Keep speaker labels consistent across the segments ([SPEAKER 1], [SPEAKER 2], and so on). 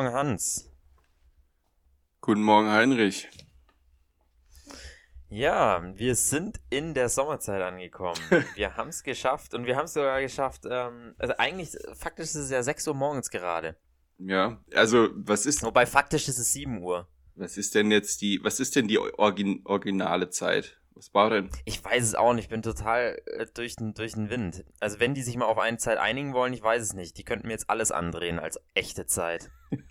[SPEAKER 1] Guten Morgen, Hans.
[SPEAKER 2] Guten Morgen, Heinrich.
[SPEAKER 1] Ja, wir sind in der Sommerzeit angekommen. Wir haben es geschafft und wir haben es sogar geschafft. Ähm, also eigentlich, faktisch ist es ja 6 Uhr morgens gerade.
[SPEAKER 2] Ja, also was ist.
[SPEAKER 1] Wobei faktisch ist es 7 Uhr.
[SPEAKER 2] Was ist denn jetzt die, was ist denn die Origin, originale Zeit? Was war denn?
[SPEAKER 1] Ich weiß es auch nicht, ich bin total äh, durch, den, durch den Wind. Also wenn die sich mal auf eine Zeit einigen wollen, ich weiß es nicht. Die könnten mir jetzt alles andrehen als echte Zeit.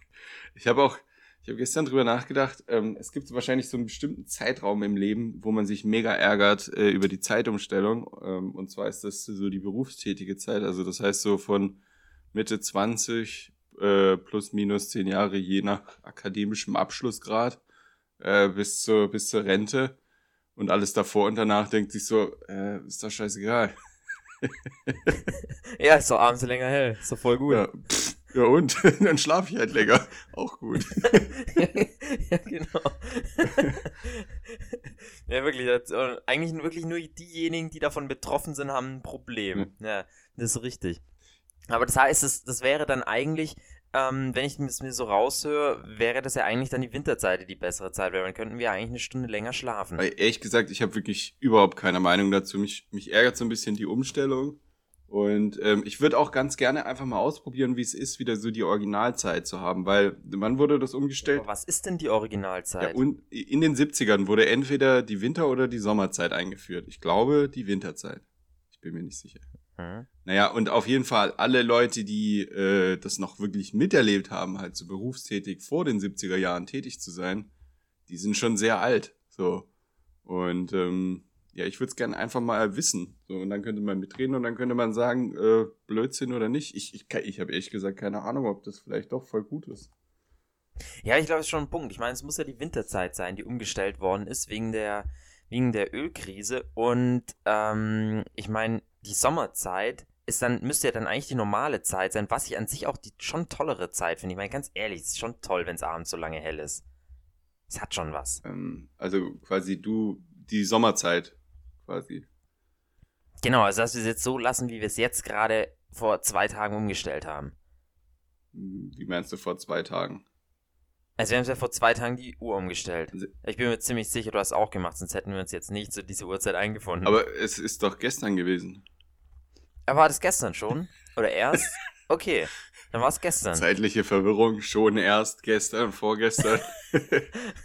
[SPEAKER 2] ich habe auch, ich habe gestern drüber nachgedacht, ähm, es gibt wahrscheinlich so einen bestimmten Zeitraum im Leben, wo man sich mega ärgert äh, über die Zeitumstellung. Ähm, und zwar ist das so die berufstätige Zeit. Also das heißt so von Mitte 20 äh, plus minus 10 Jahre, je nach akademischem Abschlussgrad, äh, bis, zur, bis zur Rente und alles davor und danach denkt sich so, äh, ist doch scheißegal.
[SPEAKER 1] ja, ist doch abends länger hell. Ist doch voll gut.
[SPEAKER 2] Ja, pff, ja und? Dann schlafe ich halt länger. Auch gut.
[SPEAKER 1] ja, genau. ja, wirklich. Das, eigentlich wirklich nur diejenigen, die davon betroffen sind, haben ein Problem. Ja, das ist richtig. Aber das heißt, das, das wäre dann eigentlich ähm, wenn ich es mir so raushöre, wäre das ja eigentlich dann die Winterzeit die bessere Zeit, weil dann könnten wir eigentlich eine Stunde länger schlafen.
[SPEAKER 2] Weil ehrlich gesagt, ich habe wirklich überhaupt keine Meinung dazu. Mich, mich ärgert so ein bisschen die Umstellung. Und ähm, ich würde auch ganz gerne einfach mal ausprobieren, wie es ist, wieder so die Originalzeit zu haben, weil wann wurde das umgestellt?
[SPEAKER 1] Aber was ist denn die Originalzeit?
[SPEAKER 2] Ja, und in den 70ern wurde entweder die Winter- oder die Sommerzeit eingeführt. Ich glaube, die Winterzeit. Ich bin mir nicht sicher. Mhm. Naja, und auf jeden Fall alle Leute, die äh, das noch wirklich miterlebt haben, halt so berufstätig vor den 70er Jahren tätig zu sein, die sind schon sehr alt. So. Und ähm, ja, ich würde es gerne einfach mal wissen. So, und dann könnte man mitreden und dann könnte man sagen, äh, Blödsinn oder nicht. Ich, ich, ich habe ehrlich gesagt keine Ahnung, ob das vielleicht doch voll gut ist.
[SPEAKER 1] Ja, ich glaube, es ist schon ein Punkt. Ich meine, es muss ja die Winterzeit sein, die umgestellt worden ist wegen der, wegen der Ölkrise. Und ähm, ich meine, die Sommerzeit ist dann, müsste ja dann eigentlich die normale Zeit sein, was ich an sich auch die schon tollere Zeit finde. Ich meine, ganz ehrlich, es ist schon toll, wenn es abends so lange hell ist. Es hat schon was.
[SPEAKER 2] Ähm, also quasi du, die Sommerzeit, quasi.
[SPEAKER 1] Genau, also dass wir es jetzt so lassen, wie wir es jetzt gerade vor zwei Tagen umgestellt haben.
[SPEAKER 2] Hm, wie meinst du vor zwei Tagen?
[SPEAKER 1] Also wir haben es ja vor zwei Tagen die Uhr umgestellt. Also ich bin mir ziemlich sicher, du hast auch gemacht, sonst hätten wir uns jetzt nicht zu dieser Uhrzeit eingefunden.
[SPEAKER 2] Aber es ist doch gestern gewesen.
[SPEAKER 1] Aber war das gestern schon? Oder erst? Okay, dann war es gestern.
[SPEAKER 2] Zeitliche Verwirrung, schon erst gestern, vorgestern.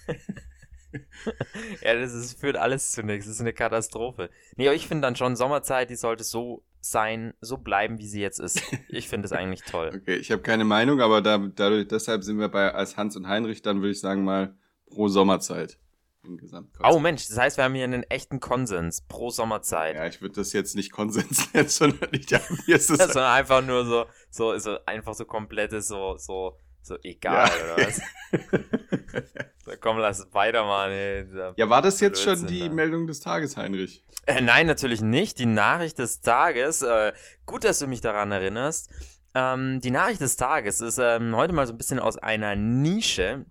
[SPEAKER 1] ja, das ist, führt alles zu nichts. Das ist eine Katastrophe. Nee, aber ich finde dann schon, Sommerzeit, die sollte so sein, so bleiben, wie sie jetzt ist. Ich finde es eigentlich toll.
[SPEAKER 2] Okay, ich habe keine Meinung, aber da, dadurch, deshalb sind wir bei als Hans und Heinrich, dann würde ich sagen mal pro Sommerzeit
[SPEAKER 1] im Gesamtkonzept. Oh Mensch, das heißt, wir haben hier einen echten Konsens pro Sommerzeit.
[SPEAKER 2] Ja, ich würde das jetzt nicht Konsens nennen, sondern ich
[SPEAKER 1] ja, sondern einfach nur so, so, so einfach so komplettes, so, so, so egal ja. oder was? so, komm, lass weitermachen. Ey,
[SPEAKER 2] ja, war das jetzt Blödsinn, schon die ne? Meldung des Tages, Heinrich?
[SPEAKER 1] Äh, nein, natürlich nicht. Die Nachricht des Tages. Äh, gut, dass du mich daran erinnerst. Ähm, die Nachricht des Tages ist ähm, heute mal so ein bisschen aus einer Nische.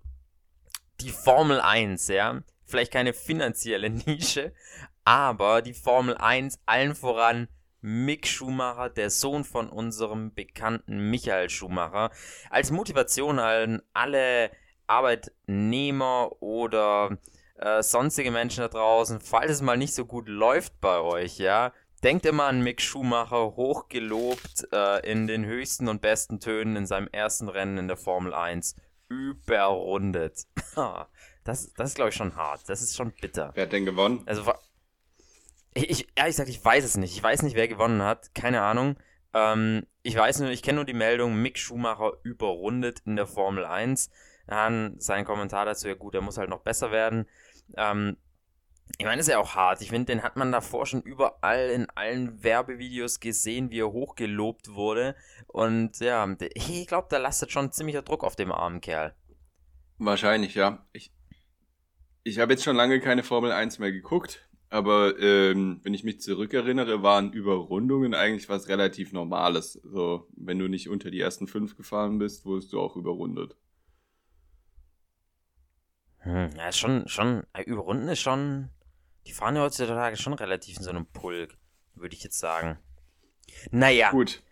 [SPEAKER 1] Die Formel 1, ja vielleicht keine finanzielle Nische, aber die Formel 1 allen voran Mick Schumacher, der Sohn von unserem bekannten Michael Schumacher, als Motivation an alle Arbeitnehmer oder äh, sonstige Menschen da draußen, falls es mal nicht so gut läuft bei euch, ja, denkt immer an Mick Schumacher, hochgelobt äh, in den höchsten und besten Tönen in seinem ersten Rennen in der Formel 1, überrundet. Das, das ist, glaube ich, schon hart. Das ist schon bitter.
[SPEAKER 2] Wer hat denn gewonnen?
[SPEAKER 1] Also, ich, ich, ehrlich gesagt, ich weiß es nicht. Ich weiß nicht, wer gewonnen hat. Keine Ahnung. Ähm, ich weiß nur, ich kenne nur die Meldung, Mick Schumacher überrundet in der Formel 1. Dann sein Kommentar dazu, ja gut, er muss halt noch besser werden. Ähm, ich meine, das ist ja auch hart. Ich finde, den hat man davor schon überall in allen Werbevideos gesehen, wie er hochgelobt wurde. Und ja, ich glaube, da lastet schon ziemlicher Druck auf dem armen Kerl.
[SPEAKER 2] Wahrscheinlich, ja. Ich, ich habe jetzt schon lange keine Formel 1 mehr geguckt, aber ähm, wenn ich mich zurückerinnere, waren Überrundungen eigentlich was relativ Normales. So, wenn du nicht unter die ersten fünf gefahren bist, wurdest du auch überrundet.
[SPEAKER 1] Hm, ja, ist schon, schon, äh, überrunden ist schon, die fahren ja heutzutage schon relativ in so einem Pulk, würde ich jetzt sagen. Naja.
[SPEAKER 2] Gut.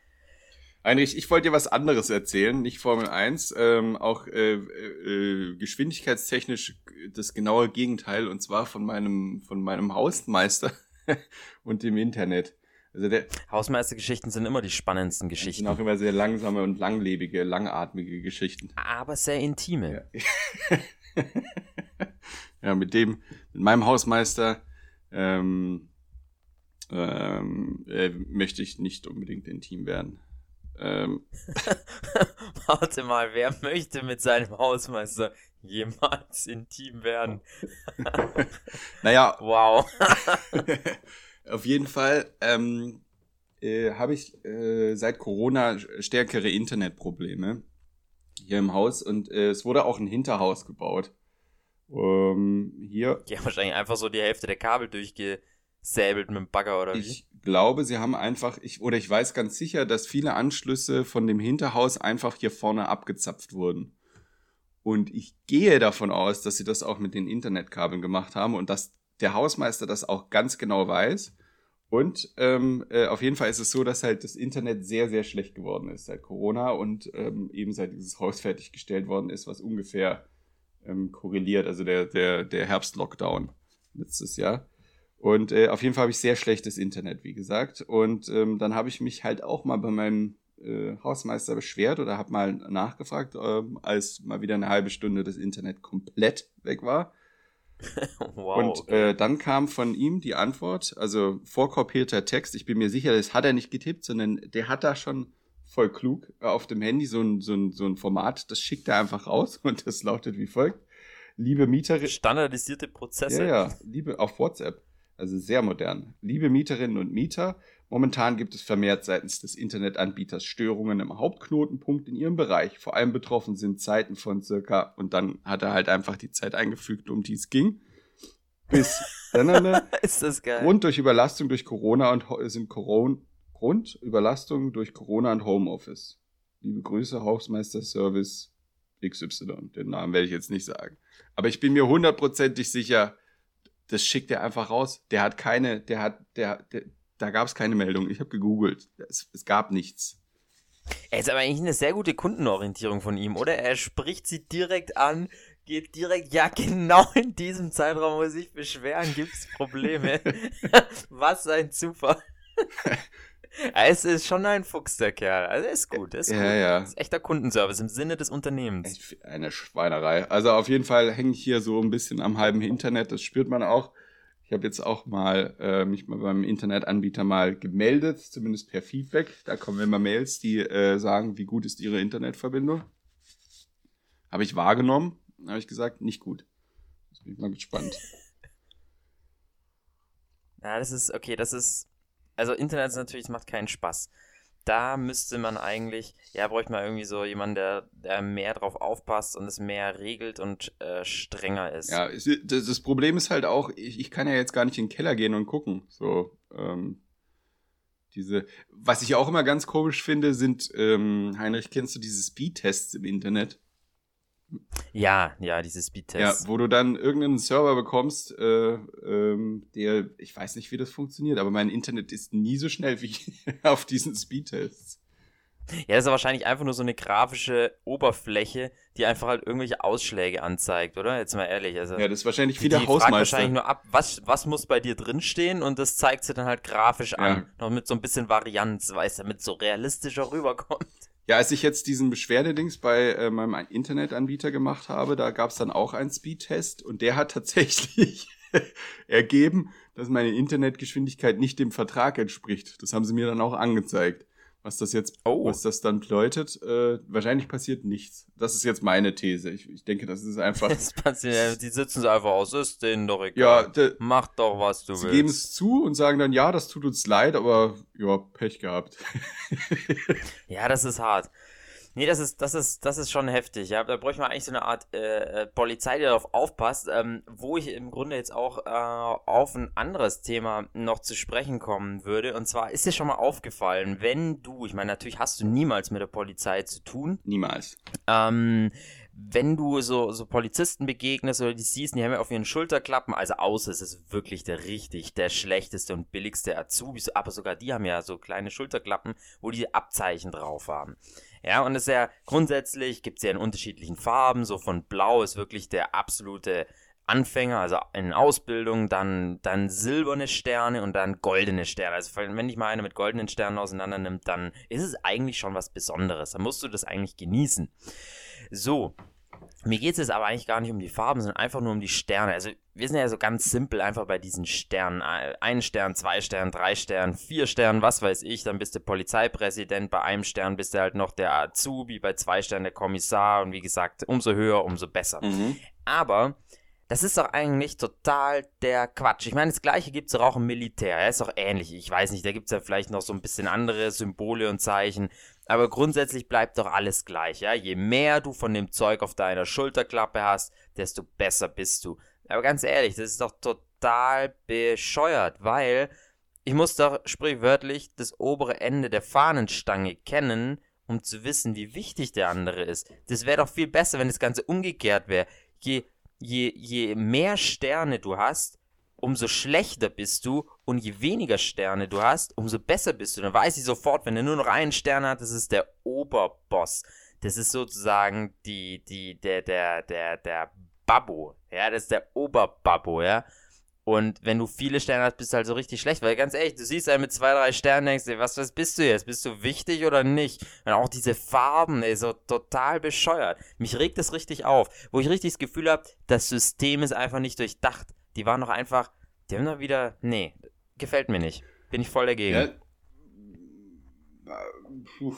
[SPEAKER 2] Heinrich, ich wollte dir was anderes erzählen, nicht Formel 1, ähm, auch äh, äh, geschwindigkeitstechnisch das genaue Gegenteil, und zwar von meinem, von meinem Hausmeister und dem Internet.
[SPEAKER 1] Also der, Hausmeistergeschichten sind immer die spannendsten Geschichten. Sind
[SPEAKER 2] auch immer sehr langsame und langlebige, langatmige Geschichten.
[SPEAKER 1] Aber sehr intime.
[SPEAKER 2] Ja, ja mit dem, mit meinem Hausmeister ähm, ähm, äh, möchte ich nicht unbedingt intim werden. Ähm.
[SPEAKER 1] Warte mal, wer möchte mit seinem Hausmeister jemals intim werden?
[SPEAKER 2] naja.
[SPEAKER 1] Wow.
[SPEAKER 2] Auf jeden Fall ähm, äh, habe ich äh, seit Corona stärkere Internetprobleme hier im Haus und äh, es wurde auch ein Hinterhaus gebaut. Ähm, hier.
[SPEAKER 1] Die haben wahrscheinlich einfach so die Hälfte der Kabel durchgesäbelt mit dem Bagger oder
[SPEAKER 2] wie? Ich glaube, sie haben einfach, ich, oder ich weiß ganz sicher, dass viele Anschlüsse von dem Hinterhaus einfach hier vorne abgezapft wurden. Und ich gehe davon aus, dass sie das auch mit den Internetkabeln gemacht haben und dass der Hausmeister das auch ganz genau weiß. Und ähm, äh, auf jeden Fall ist es so, dass halt das Internet sehr, sehr schlecht geworden ist seit Corona und ähm, eben seit dieses Haus fertiggestellt worden ist, was ungefähr ähm, korreliert, also der, der, der Herbst-Lockdown letztes Jahr. Und äh, auf jeden Fall habe ich sehr schlechtes Internet, wie gesagt. Und ähm, dann habe ich mich halt auch mal bei meinem äh, Hausmeister beschwert oder habe mal nachgefragt, äh, als mal wieder eine halbe Stunde das Internet komplett weg war. wow, und okay. äh, dann kam von ihm die Antwort, also vorkopierter Text. Ich bin mir sicher, das hat er nicht getippt, sondern der hat da schon voll klug auf dem Handy so ein, so ein, so ein Format, das schickt er einfach raus und das lautet wie folgt. Liebe Mieterin.
[SPEAKER 1] Standardisierte Prozesse.
[SPEAKER 2] Ja, ja, liebe auf WhatsApp. Also sehr modern. Liebe Mieterinnen und Mieter, momentan gibt es vermehrt seitens des Internetanbieters Störungen im Hauptknotenpunkt in ihrem Bereich. Vor allem betroffen sind Zeiten von circa, und dann hat er halt einfach die Zeit eingefügt, um die es ging. Bis dann
[SPEAKER 1] ist das geil.
[SPEAKER 2] Grund durch Überlastung durch Corona und sind Corona, Grund Überlastung durch Corona und Homeoffice. Liebe Grüße, Hausmeister Service XY. Den Namen werde ich jetzt nicht sagen. Aber ich bin mir hundertprozentig sicher, das schickt er einfach raus. Der hat keine, der hat, der, der da gab es keine Meldung. Ich habe gegoogelt. Es, es gab nichts.
[SPEAKER 1] Er ist aber eigentlich eine sehr gute Kundenorientierung von ihm, oder? Er spricht sie direkt an, geht direkt, ja, genau in diesem Zeitraum muss ich beschweren, gibt es Probleme. Was ein Zufall. es ist schon ein Fuchs, der Kerl. Also ist gut, ist
[SPEAKER 2] ja,
[SPEAKER 1] gut.
[SPEAKER 2] Ja.
[SPEAKER 1] ist echter Kundenservice im Sinne des Unternehmens.
[SPEAKER 2] Eine Schweinerei. Also auf jeden Fall hänge ich hier so ein bisschen am halben Internet, das spürt man auch. Ich habe jetzt auch mal äh, mich mal beim Internetanbieter mal gemeldet, zumindest per Feedback. Da kommen immer Mails, die äh, sagen, wie gut ist Ihre Internetverbindung. Habe ich wahrgenommen, habe ich gesagt, nicht gut. Jetzt bin ich mal gespannt.
[SPEAKER 1] Ja, das ist, okay, das ist, also Internet ist natürlich, es macht keinen Spaß. Da müsste man eigentlich, ja, bräuchte man irgendwie so jemanden, der, der mehr drauf aufpasst und es mehr regelt und äh, strenger ist.
[SPEAKER 2] Ja, das Problem ist halt auch, ich, ich kann ja jetzt gar nicht in den Keller gehen und gucken. So, ähm, diese, was ich auch immer ganz komisch finde, sind, ähm, Heinrich, kennst du diese Speedtests im Internet?
[SPEAKER 1] Ja, ja, diese Speedtests.
[SPEAKER 2] Ja, wo du dann irgendeinen Server bekommst, äh, ähm, der, ich weiß nicht, wie das funktioniert, aber mein Internet ist nie so schnell wie auf diesen Speedtests.
[SPEAKER 1] Ja, das ist wahrscheinlich einfach nur so eine grafische Oberfläche, die einfach halt irgendwelche Ausschläge anzeigt, oder? Jetzt mal ehrlich. Also,
[SPEAKER 2] ja, das ist wahrscheinlich wie der Hausmeister. Fragt
[SPEAKER 1] wahrscheinlich nur ab, was, was muss bei dir drinstehen und das zeigt sie dann halt grafisch an. Ja. Noch mit so ein bisschen Varianz, weißt du, damit so realistischer rüberkommt.
[SPEAKER 2] Ja, als ich jetzt diesen Beschwerdedings bei äh, meinem Internetanbieter gemacht habe, da gab es dann auch einen Speedtest und der hat tatsächlich ergeben, dass meine Internetgeschwindigkeit nicht dem Vertrag entspricht. Das haben sie mir dann auch angezeigt. Was das jetzt, oh. was das dann bedeutet, äh, wahrscheinlich passiert nichts. Das ist jetzt meine These. Ich, ich denke, das ist einfach. Das
[SPEAKER 1] passiert, die sitzen es einfach aus, ist denen doch egal. Ja, de, Mach doch, was du
[SPEAKER 2] sie
[SPEAKER 1] willst.
[SPEAKER 2] Sie geben es zu und sagen dann, ja, das tut uns leid, aber ja, Pech gehabt.
[SPEAKER 1] ja, das ist hart. Nee, das ist, das ist, das ist schon heftig, ja. Da bräuchte man eigentlich so eine Art äh, äh, Polizei, die darauf aufpasst, ähm, wo ich im Grunde jetzt auch äh, auf ein anderes Thema noch zu sprechen kommen würde. Und zwar ist dir schon mal aufgefallen, wenn du, ich meine, natürlich hast du niemals mit der Polizei zu tun.
[SPEAKER 2] Niemals.
[SPEAKER 1] Ähm, wenn du so, so Polizisten begegnest oder die siehst, die haben ja auf ihren Schulterklappen, also außer es ist wirklich der richtig, der schlechteste und billigste Azubi, aber sogar die haben ja so kleine Schulterklappen, wo die Abzeichen drauf haben. Ja, und es ist ja grundsätzlich, gibt es ja in unterschiedlichen Farben, so von Blau ist wirklich der absolute Anfänger, also in Ausbildung, dann, dann silberne Sterne und dann goldene Sterne. Also wenn dich mal einer mit goldenen Sternen auseinander nimmt, dann ist es eigentlich schon was Besonderes. Dann musst du das eigentlich genießen. So, mir geht es jetzt aber eigentlich gar nicht um die Farben, sondern einfach nur um die Sterne. Also wir sind ja so ganz simpel einfach bei diesen Sternen. Ein Stern, zwei Stern, drei Stern, vier Stern, was weiß ich. Dann bist du Polizeipräsident. Bei einem Stern bist du halt noch der Azubi, bei zwei Sternen der Kommissar. Und wie gesagt, umso höher, umso besser. Mhm. Aber das ist doch eigentlich total der Quatsch. Ich meine, das gleiche gibt es auch im Militär. Er ist doch ähnlich. Ich weiß nicht, da gibt es ja vielleicht noch so ein bisschen andere Symbole und Zeichen. Aber grundsätzlich bleibt doch alles gleich, ja. Je mehr du von dem Zeug auf deiner Schulterklappe hast, desto besser bist du. Aber ganz ehrlich, das ist doch total bescheuert, weil ich muss doch sprichwörtlich das obere Ende der Fahnenstange kennen, um zu wissen, wie wichtig der andere ist. Das wäre doch viel besser, wenn das Ganze umgekehrt wäre. Je je, je mehr Sterne du hast, umso schlechter bist du und je weniger Sterne du hast, umso besser bist du. Dann weiß ich sofort, wenn er nur noch einen Stern hat, das ist der Oberboss. Das ist sozusagen die, die, der, der, der, der Babbo. Ja, das ist der Oberbabbo, ja. Und wenn du viele Sterne hast, bist du halt so richtig schlecht. Weil ganz ehrlich, du siehst einen mit zwei, drei Sternen, denkst dir, was, was bist du jetzt? Bist du wichtig oder nicht? Und auch diese Farben, ey, so total bescheuert. Mich regt das richtig auf. Wo ich richtig das Gefühl habe, das System ist einfach nicht durchdacht. Die waren doch einfach, die haben doch wieder, nee, gefällt mir nicht. Bin ich voll dagegen. Ja.
[SPEAKER 2] Puh.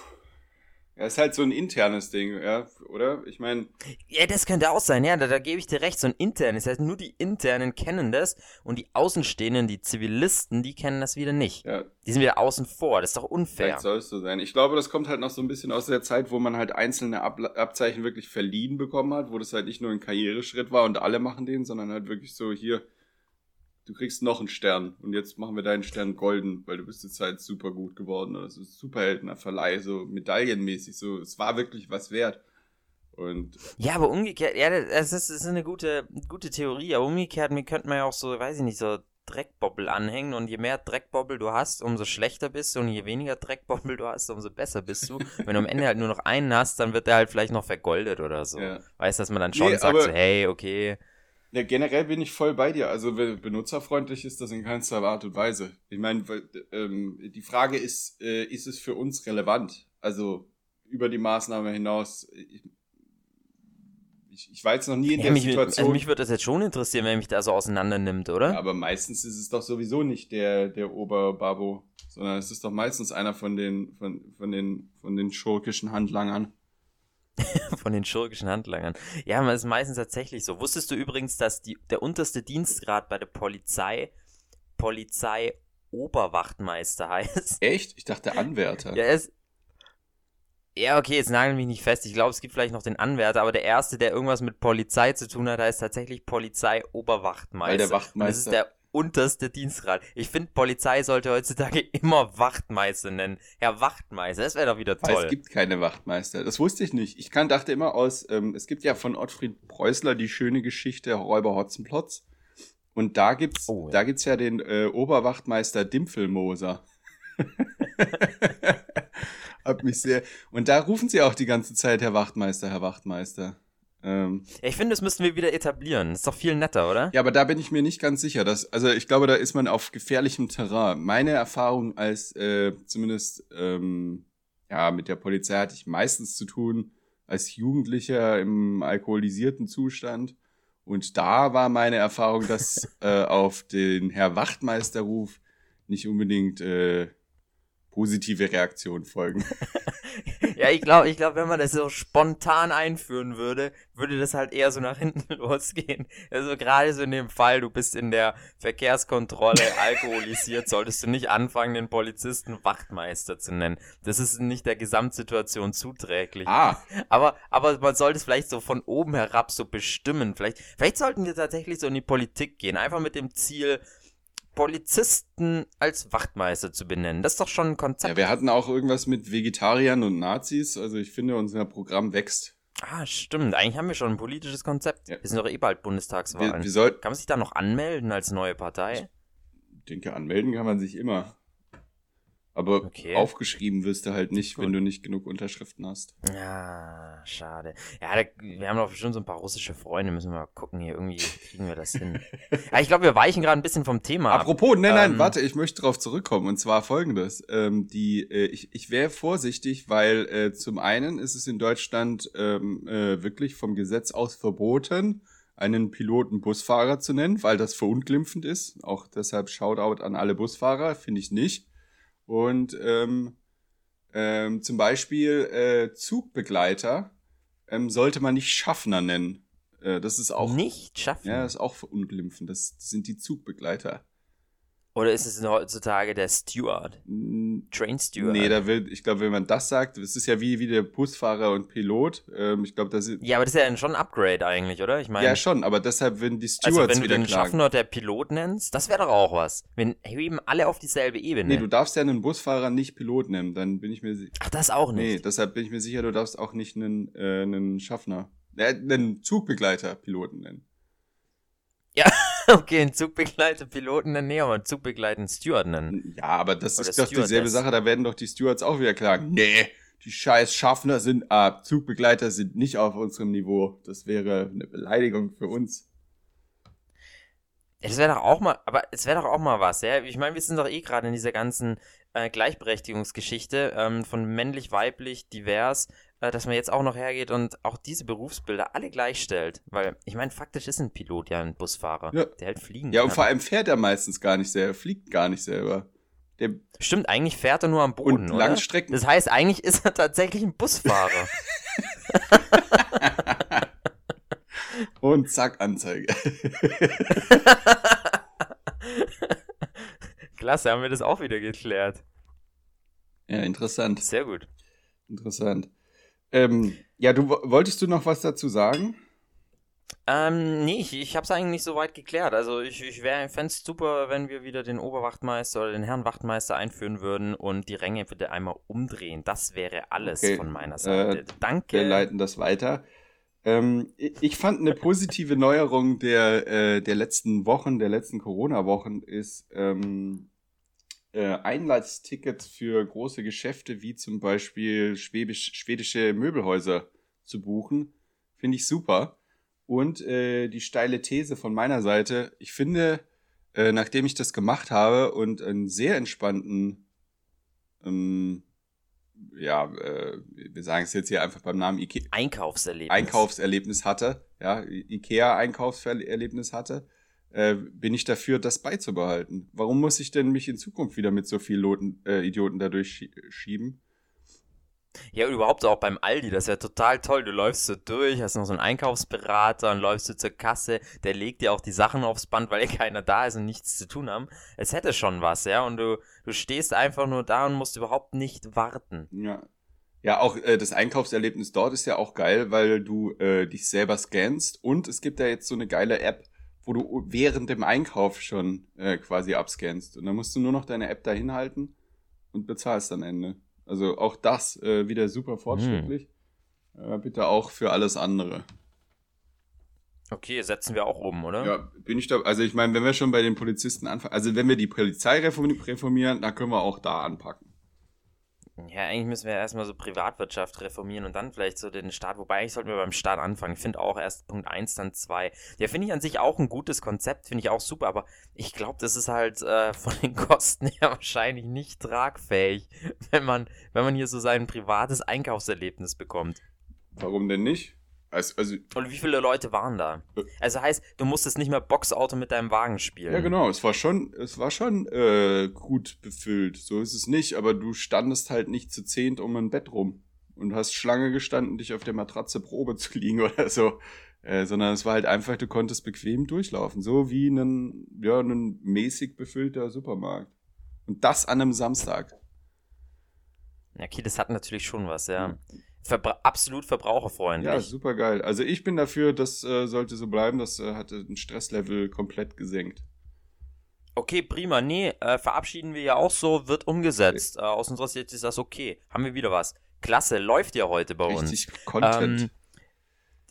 [SPEAKER 2] Ja, ist halt so ein internes Ding, ja, oder? Ich meine.
[SPEAKER 1] Ja, das könnte auch sein, ja, da, da gebe ich dir recht, so ein internes. Das heißt, nur die Internen kennen das und die Außenstehenden, die Zivilisten, die kennen das wieder nicht. Ja. Die sind wieder außen vor, das ist doch unfair.
[SPEAKER 2] Vielleicht soll es so sein. Ich glaube, das kommt halt noch so ein bisschen aus der Zeit, wo man halt einzelne Ab Abzeichen wirklich verliehen bekommen hat, wo das halt nicht nur ein Karriereschritt war und alle machen den, sondern halt wirklich so hier du kriegst noch einen Stern und jetzt machen wir deinen Stern golden, weil du bist jetzt halt super gut geworden. Das ist Superheldener Verleih, so medaillenmäßig, so, es war wirklich was wert. Und
[SPEAKER 1] ja, aber umgekehrt, ja, das ist, das ist eine gute, gute Theorie, aber umgekehrt, mir könnte man ja auch so, weiß ich nicht, so Dreckbobbel anhängen und je mehr Dreckbobbel du hast, umso schlechter bist du und je weniger Dreckbobbel du hast, umso besser bist du. Wenn du am Ende halt nur noch einen hast, dann wird der halt vielleicht noch vergoldet oder so. Ja. Weißt du, dass man dann schon nee, sagt, so, hey, okay,
[SPEAKER 2] ja, generell bin ich voll bei dir. Also benutzerfreundlich ist das in keinster Art und Weise. Ich meine, ähm, die Frage ist, äh, ist es für uns relevant? Also über die Maßnahme hinaus. Ich, ich, ich war jetzt noch nie in ja, der
[SPEAKER 1] mich,
[SPEAKER 2] Situation.
[SPEAKER 1] Also mich würde das jetzt schon interessieren, wenn mich da so auseinander nimmt, oder?
[SPEAKER 2] Ja, aber meistens ist es doch sowieso nicht der, der Oberbabo, sondern es ist doch meistens einer von den, von, von den, von den schurkischen Handlangern.
[SPEAKER 1] von den schurkischen Handlangern. Ja, man ist meistens tatsächlich so. Wusstest du übrigens, dass die, der unterste Dienstgrad bei der Polizei Polizei-Oberwachtmeister heißt?
[SPEAKER 2] Echt? Ich dachte Anwärter.
[SPEAKER 1] Ja, es, ja, okay, jetzt nagel mich nicht fest. Ich glaube, es gibt vielleicht noch den Anwärter, aber der erste, der irgendwas mit Polizei zu tun hat, heißt tatsächlich Polizei-Oberwachtmeister. Weil
[SPEAKER 2] der Wachtmeister.
[SPEAKER 1] das ist der unterste Dienstgrad. Ich finde, Polizei sollte heutzutage immer Wachtmeister nennen. Herr Wachtmeister, das wäre doch wieder toll.
[SPEAKER 2] Weil es gibt keine Wachtmeister. Das wusste ich nicht. Ich kann, dachte immer aus, ähm, es gibt ja von Ottfried Preußler die schöne Geschichte Räuber Hotzenplotz. Und da gibt's, oh, ja. da gibt's ja den äh, Oberwachtmeister Dimpfelmoser. Hab mich sehr. Und da rufen sie auch die ganze Zeit Herr Wachtmeister, Herr Wachtmeister.
[SPEAKER 1] Ähm, ich finde, das müssten wir wieder etablieren. Das ist doch viel netter, oder?
[SPEAKER 2] Ja, aber da bin ich mir nicht ganz sicher. Dass, also ich glaube, da ist man auf gefährlichem Terrain. Meine Erfahrung als äh, zumindest ähm, ja mit der Polizei hatte ich meistens zu tun als Jugendlicher im alkoholisierten Zustand. Und da war meine Erfahrung, dass äh, auf den Herr Wachtmeisterruf nicht unbedingt äh, positive Reaktionen folgen.
[SPEAKER 1] ja, ich glaube, ich glaube, wenn man das so spontan einführen würde, würde das halt eher so nach hinten losgehen. Also gerade so in dem Fall, du bist in der Verkehrskontrolle alkoholisiert, solltest du nicht anfangen, den Polizisten Wachtmeister zu nennen. Das ist nicht der Gesamtsituation zuträglich.
[SPEAKER 2] Ah.
[SPEAKER 1] Aber, aber man sollte es vielleicht so von oben herab so bestimmen. Vielleicht, vielleicht sollten wir tatsächlich so in die Politik gehen. Einfach mit dem Ziel, Polizisten als Wachtmeister zu benennen. Das ist doch schon ein Konzept.
[SPEAKER 2] Ja, wir hatten auch irgendwas mit Vegetariern und Nazis. Also ich finde, unser Programm wächst.
[SPEAKER 1] Ah, stimmt. Eigentlich haben wir schon ein politisches Konzept. Ja. Wir sind doch eh bald Bundestagswahlen. Wir,
[SPEAKER 2] wir soll...
[SPEAKER 1] Kann man sich da noch anmelden als neue Partei?
[SPEAKER 2] Ich denke, anmelden kann man sich immer. Aber okay. aufgeschrieben wirst du halt nicht, wenn du nicht genug Unterschriften hast.
[SPEAKER 1] Ja, schade. Ja, da, wir haben doch bestimmt so ein paar russische Freunde, müssen wir mal gucken hier, irgendwie kriegen wir das hin. ja, ich glaube, wir weichen gerade ein bisschen vom Thema
[SPEAKER 2] Apropos, ab. nein, nein, ähm, warte, ich möchte darauf zurückkommen und zwar folgendes. Ähm, die, äh, ich ich wäre vorsichtig, weil äh, zum einen ist es in Deutschland ähm, äh, wirklich vom Gesetz aus verboten, einen Piloten Busfahrer zu nennen, weil das verunglimpfend ist. Auch deshalb Shoutout an alle Busfahrer, finde ich nicht. Und ähm, ähm, zum Beispiel äh, Zugbegleiter ähm, sollte man nicht Schaffner nennen. Äh, das ist auch.
[SPEAKER 1] Nicht Schaffner?
[SPEAKER 2] Ja, das ist auch verunglimpfend. Das, das sind die Zugbegleiter.
[SPEAKER 1] Oder ist es heutzutage der Steward? Train Steward?
[SPEAKER 2] Nee, da will, ich glaube, wenn man das sagt, es ist ja wie, wie der Busfahrer und Pilot. Ähm, ich glaube, das ist.
[SPEAKER 1] Ja, aber das ist ja schon ein Upgrade eigentlich, oder? Ich meine.
[SPEAKER 2] Ja, schon, aber deshalb würden die Stewards also,
[SPEAKER 1] wenn
[SPEAKER 2] du den
[SPEAKER 1] klagen. Schaffner der Pilot nennst, das wäre doch auch was. Wenn heben alle auf dieselbe Ebene.
[SPEAKER 2] Nee, du darfst ja einen Busfahrer nicht Pilot nennen, dann bin ich mir sicher.
[SPEAKER 1] Ach, das auch nicht. Nee,
[SPEAKER 2] deshalb bin ich mir sicher, du darfst auch nicht einen, äh, einen Schaffner, äh, einen Zugbegleiter Piloten nennen.
[SPEAKER 1] Okay, einen Zugbegleiter Piloten nennen, nee, aber einen Zugbegleiter Steward nennen.
[SPEAKER 2] Ja, aber das Oder ist doch dieselbe Sache, da werden doch die Stewards auch wieder klagen. Nee, die scheiß Schaffner sind, äh, Zugbegleiter sind nicht auf unserem Niveau. Das wäre eine Beleidigung für uns.
[SPEAKER 1] Es wäre doch auch mal, aber es wäre doch auch mal was, ja. Ich meine, wir sind doch eh gerade in dieser ganzen äh, Gleichberechtigungsgeschichte ähm, von männlich, weiblich, divers. Äh, dass man jetzt auch noch hergeht und auch diese Berufsbilder alle gleichstellt. Weil, ich meine, faktisch ist ein Pilot ja ein Busfahrer, ja. der halt fliegen
[SPEAKER 2] Ja, kann. und vor allem fährt er meistens gar nicht selber, fliegt gar nicht selber.
[SPEAKER 1] Der Stimmt, eigentlich fährt er nur am Boden, und Langstrecken. Das heißt, eigentlich ist er tatsächlich ein Busfahrer.
[SPEAKER 2] und zack, Anzeige.
[SPEAKER 1] Klasse, haben wir das auch wieder geklärt.
[SPEAKER 2] Ja, interessant.
[SPEAKER 1] Sehr gut.
[SPEAKER 2] Interessant. Ähm, ja, du wolltest du noch was dazu sagen?
[SPEAKER 1] Ähm, nee, ich, ich habe es eigentlich nicht so weit geklärt. Also ich, ich fände es super, wenn wir wieder den Oberwachtmeister oder den Herrn Wachtmeister einführen würden und die Ränge bitte einmal umdrehen. Das wäre alles okay. von meiner Seite. Äh, Danke.
[SPEAKER 2] Wir leiten das weiter. Ähm, ich fand eine positive Neuerung der, äh, der letzten Wochen, der letzten Corona-Wochen ist, ähm, äh, Einladsticket für große Geschäfte wie zum Beispiel schwäbisch, schwedische Möbelhäuser zu buchen. Finde ich super. Und äh, die steile These von meiner Seite, ich finde, äh, nachdem ich das gemacht habe und einen sehr entspannten, ähm, ja, äh, wir sagen es jetzt hier einfach beim Namen Ike
[SPEAKER 1] Einkaufserlebnis.
[SPEAKER 2] Einkaufserlebnis hatte, ja, Ikea-Einkaufserlebnis hatte, äh, bin ich dafür, das beizubehalten. Warum muss ich denn mich in Zukunft wieder mit so vielen Loten, äh, Idioten dadurch schie schieben?
[SPEAKER 1] Ja, und überhaupt auch beim Aldi, das ist ja total toll. Du läufst so durch, hast noch so einen Einkaufsberater und läufst du zur Kasse, der legt dir auch die Sachen aufs Band, weil ja keiner da ist und nichts zu tun haben. Es hätte schon was, ja, und du, du stehst einfach nur da und musst überhaupt nicht warten.
[SPEAKER 2] Ja. Ja, auch äh, das Einkaufserlebnis dort ist ja auch geil, weil du äh, dich selber scannst und es gibt ja jetzt so eine geile App, wo du während dem Einkauf schon äh, quasi abscannst. Und dann musst du nur noch deine App dahin halten und bezahlst am Ende. Also auch das äh, wieder super fortschrittlich. Hm. Äh, bitte auch für alles andere.
[SPEAKER 1] Okay, setzen wir auch um, oder?
[SPEAKER 2] Ja, bin ich da. Also ich meine, wenn wir schon bei den Polizisten anfangen, also wenn wir die Polizei reformieren, dann können wir auch da anpacken.
[SPEAKER 1] Ja, eigentlich müssen wir erstmal so Privatwirtschaft reformieren und dann vielleicht so den Staat. Wobei, eigentlich sollten wir beim Staat anfangen. Ich finde auch erst Punkt 1, dann 2. Ja, finde ich an sich auch ein gutes Konzept, finde ich auch super, aber ich glaube, das ist halt äh, von den Kosten her wahrscheinlich nicht tragfähig, wenn man, wenn man hier so sein privates Einkaufserlebnis bekommt.
[SPEAKER 2] Warum denn nicht?
[SPEAKER 1] Also, also, und wie viele Leute waren da? Also heißt, du musstest nicht mehr Boxauto mit deinem Wagen spielen.
[SPEAKER 2] Ja, genau. Es war schon, es war schon äh, gut befüllt. So ist es nicht. Aber du standest halt nicht zu zehnt um ein Bett rum und hast Schlange gestanden, dich auf der Matratze Probe zu liegen oder so. Äh, sondern es war halt einfach, du konntest bequem durchlaufen. So wie ein, ja, ein mäßig befüllter Supermarkt. Und das an einem Samstag.
[SPEAKER 1] Okay, das hat natürlich schon was, ja. ja. Verbra absolut verbraucherfreundlich.
[SPEAKER 2] Ja, super geil. Also ich bin dafür, das äh, sollte so bleiben. Das äh, hatte ein Stresslevel komplett gesenkt.
[SPEAKER 1] Okay, prima. Nee, äh, verabschieden wir ja auch so, wird umgesetzt. Okay. Äh, aus unserer Sicht ist das okay. Haben wir wieder was. Klasse, läuft ja heute bei
[SPEAKER 2] Richtig
[SPEAKER 1] uns.
[SPEAKER 2] Content. Ähm,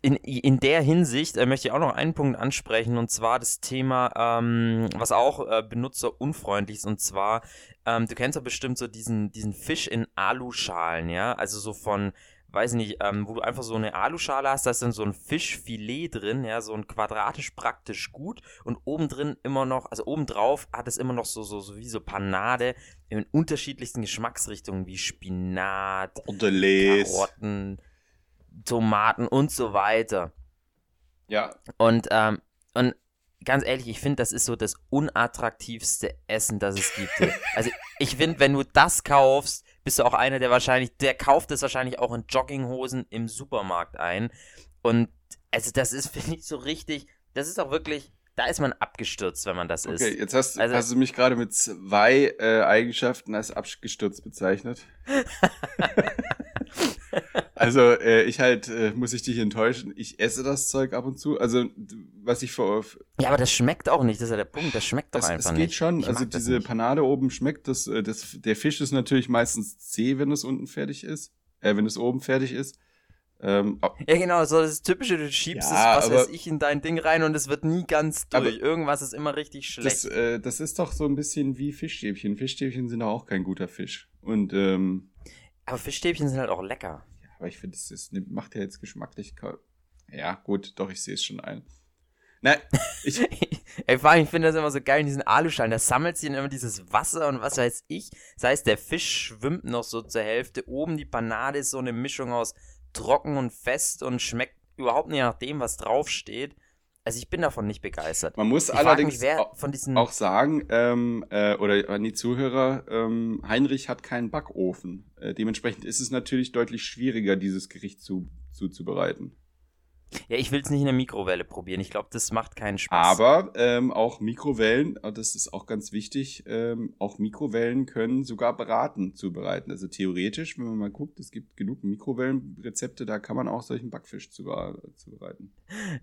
[SPEAKER 1] in, in der Hinsicht äh, möchte ich auch noch einen Punkt ansprechen und zwar das Thema, ähm, was auch äh, benutzerunfreundlich ist und zwar, ähm, du kennst doch bestimmt so diesen, diesen Fisch in Aluschalen, ja, also so von, weiß ich nicht, ähm, wo du einfach so eine Aluschale hast, da ist dann so ein Fischfilet drin, ja, so ein quadratisch praktisch gut und oben drin immer noch, also oben drauf hat es immer noch so, so, so wie so Panade in unterschiedlichsten Geschmacksrichtungen wie Spinat,
[SPEAKER 2] Bordelaise.
[SPEAKER 1] Karotten, Tomaten und so weiter.
[SPEAKER 2] Ja.
[SPEAKER 1] Und, ähm, und ganz ehrlich, ich finde, das ist so das unattraktivste Essen, das es gibt. also ich finde, wenn du das kaufst, bist du auch einer, der wahrscheinlich, der kauft es wahrscheinlich auch in Jogginghosen im Supermarkt ein. Und also das ist, finde ich, so richtig, das ist auch wirklich, da ist man abgestürzt, wenn man das isst.
[SPEAKER 2] Okay, jetzt hast, also, hast du mich gerade mit zwei äh, Eigenschaften als abgestürzt bezeichnet. also äh, ich halt, äh, muss ich dich enttäuschen, ich esse das Zeug ab und zu. Also was ich vor...
[SPEAKER 1] Ja, aber das schmeckt auch nicht, das ist ja der Punkt, das schmeckt doch das, einfach
[SPEAKER 2] nicht. Es geht
[SPEAKER 1] nicht.
[SPEAKER 2] schon, ich also diese Panade oben schmeckt, das, äh, das, der Fisch ist natürlich meistens zäh, wenn es unten fertig ist, äh, wenn es oben fertig ist.
[SPEAKER 1] Ähm, ja, genau, so das typische, du schiebst ja, es, was weiß ich, in dein Ding rein und es wird nie ganz durch. Irgendwas ist immer richtig schlecht.
[SPEAKER 2] Das, äh, das ist doch so ein bisschen wie Fischstäbchen. Fischstäbchen sind auch kein guter Fisch. Und, ähm,
[SPEAKER 1] Aber Fischstäbchen sind halt auch lecker.
[SPEAKER 2] Aber ich finde, das macht ja jetzt geschmacklich. Ja, gut, doch, ich sehe es schon ein.
[SPEAKER 1] Na, ich. Ey, vor allem, ich finde das immer so geil in diesen Aluschalen. Da sammelt sich immer dieses Wasser und was weiß ich. Das heißt, der Fisch schwimmt noch so zur Hälfte. Oben die Panade ist so eine Mischung aus trocken und fest und schmeckt überhaupt nicht nach dem, was draufsteht. Also ich bin davon nicht begeistert.
[SPEAKER 2] Man muss ich allerdings mich, auch sagen, ähm, äh, oder an die Zuhörer, ähm, Heinrich hat keinen Backofen. Äh, dementsprechend ist es natürlich deutlich schwieriger, dieses Gericht zu, zuzubereiten.
[SPEAKER 1] Ja, ich will es nicht in der Mikrowelle probieren. Ich glaube, das macht keinen Spaß.
[SPEAKER 2] Aber ähm, auch Mikrowellen, äh, das ist auch ganz wichtig, ähm, auch Mikrowellen können sogar Braten zubereiten. Also theoretisch, wenn man mal guckt, es gibt genug Mikrowellenrezepte, da kann man auch solchen Backfisch zubereiten.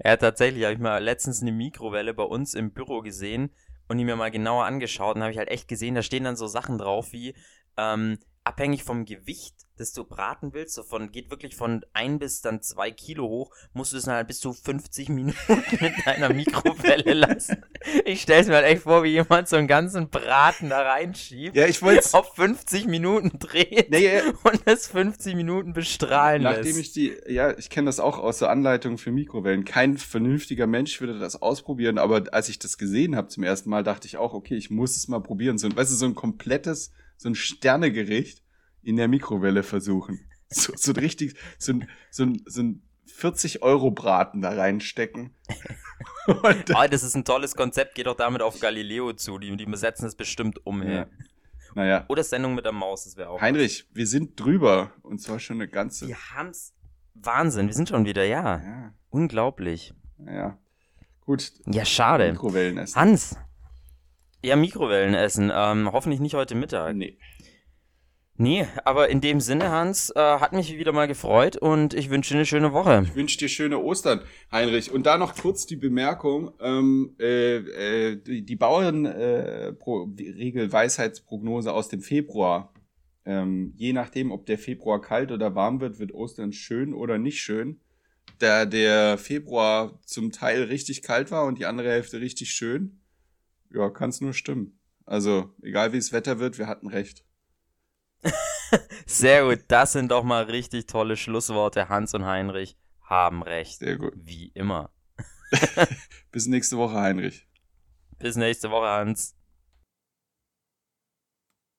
[SPEAKER 1] Ja, tatsächlich habe ich mal letztens eine Mikrowelle bei uns im Büro gesehen und die mir mal genauer angeschaut und habe ich halt echt gesehen, da stehen dann so Sachen drauf wie ähm, abhängig vom Gewicht das du braten willst, so von, geht wirklich von ein bis dann zwei Kilo hoch, musst du es dann halt bis zu 50 Minuten mit deiner Mikrowelle lassen. Ich stell's mir halt echt vor, wie jemand so einen ganzen Braten da reinschiebt.
[SPEAKER 2] Ja, ich wollte
[SPEAKER 1] auf 50 Minuten dreht nee, ja. und das 50 Minuten bestrahlen
[SPEAKER 2] Nachdem
[SPEAKER 1] lässt.
[SPEAKER 2] ich die, ja, ich kenne das auch aus der Anleitung für Mikrowellen. Kein vernünftiger Mensch würde das ausprobieren, aber als ich das gesehen habe zum ersten Mal, dachte ich auch, okay, ich muss es mal probieren. So, weißt du, so ein komplettes, so ein Sternegericht in der Mikrowelle versuchen. So, so ein richtig, so ein, so ein, so ein 40-Euro-Braten da reinstecken.
[SPEAKER 1] Und, oh, das ist ein tolles Konzept, geht doch damit auf Galileo zu. Die, die setzen es bestimmt um. Ja.
[SPEAKER 2] Naja.
[SPEAKER 1] Oder Sendung mit der Maus, das wäre auch.
[SPEAKER 2] Heinrich, was. wir sind drüber. Und zwar schon eine ganze.
[SPEAKER 1] Wir haben's. Wahnsinn, wir sind schon wieder, ja. ja. Unglaublich.
[SPEAKER 2] Ja. Gut.
[SPEAKER 1] Ja, schade.
[SPEAKER 2] Mikrowellenessen.
[SPEAKER 1] Hans. Ja, Mikrowellenessen. Ähm, hoffentlich nicht heute Mittag.
[SPEAKER 2] Nee.
[SPEAKER 1] Nee, aber in dem Sinne, Hans, äh, hat mich wieder mal gefreut und ich wünsche dir eine schöne Woche.
[SPEAKER 2] Ich wünsche dir schöne Ostern, Heinrich. Und da noch kurz die Bemerkung, ähm, äh, äh, die, die äh, Weisheitsprognose aus dem Februar. Ähm, je nachdem, ob der Februar kalt oder warm wird, wird Ostern schön oder nicht schön. Da der Februar zum Teil richtig kalt war und die andere Hälfte richtig schön, ja, kann es nur stimmen. Also, egal wie das Wetter wird, wir hatten recht.
[SPEAKER 1] Sehr gut, das sind doch mal richtig tolle Schlussworte. Hans und Heinrich haben recht.
[SPEAKER 2] Sehr gut.
[SPEAKER 1] Wie immer.
[SPEAKER 2] Bis nächste Woche, Heinrich.
[SPEAKER 1] Bis nächste Woche, Hans.